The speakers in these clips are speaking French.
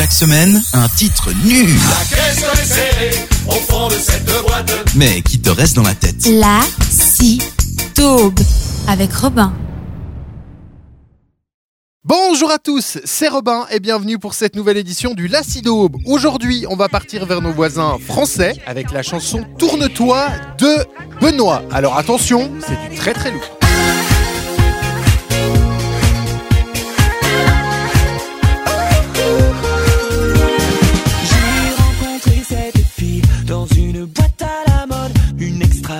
Chaque semaine, un titre nul. au fond de cette boîte. Mais qui te reste dans la tête. La si taube avec Robin. Bonjour à tous, c'est Robin et bienvenue pour cette nouvelle édition du Lacidaube. Aujourd'hui, on va partir vers nos voisins français avec la chanson Tourne-toi de Benoît. Alors attention, c'est du très très lourd.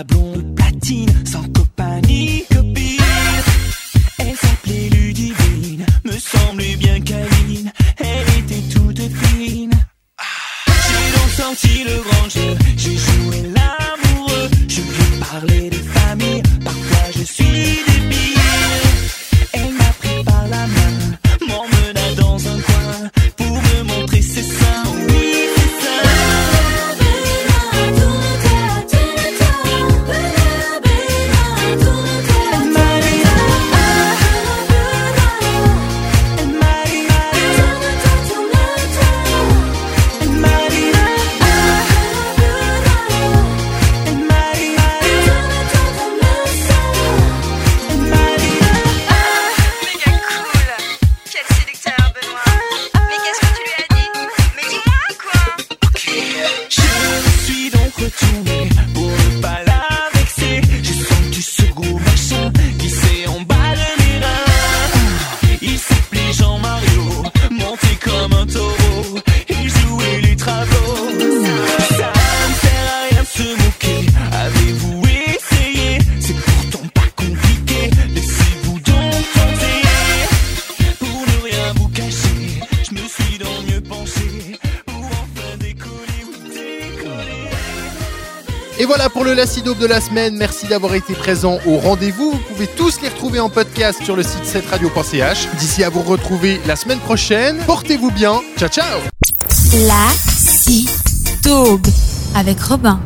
Blonde platine, sans copain ni copine. Elle s'appelait Ludivine, me semblait bien câline, elle était toute fine. J'ai donc sorti le grand jeu, j'ai joué l'amoureux, je ai parlé de famille, parfois je suis Et voilà pour le Lacidaube de la semaine. Merci d'avoir été présent au rendez-vous. Vous pouvez tous les retrouver en podcast sur le site 7radio.ch. D'ici à vous retrouver la semaine prochaine. Portez-vous bien. Ciao ciao La avec Robin.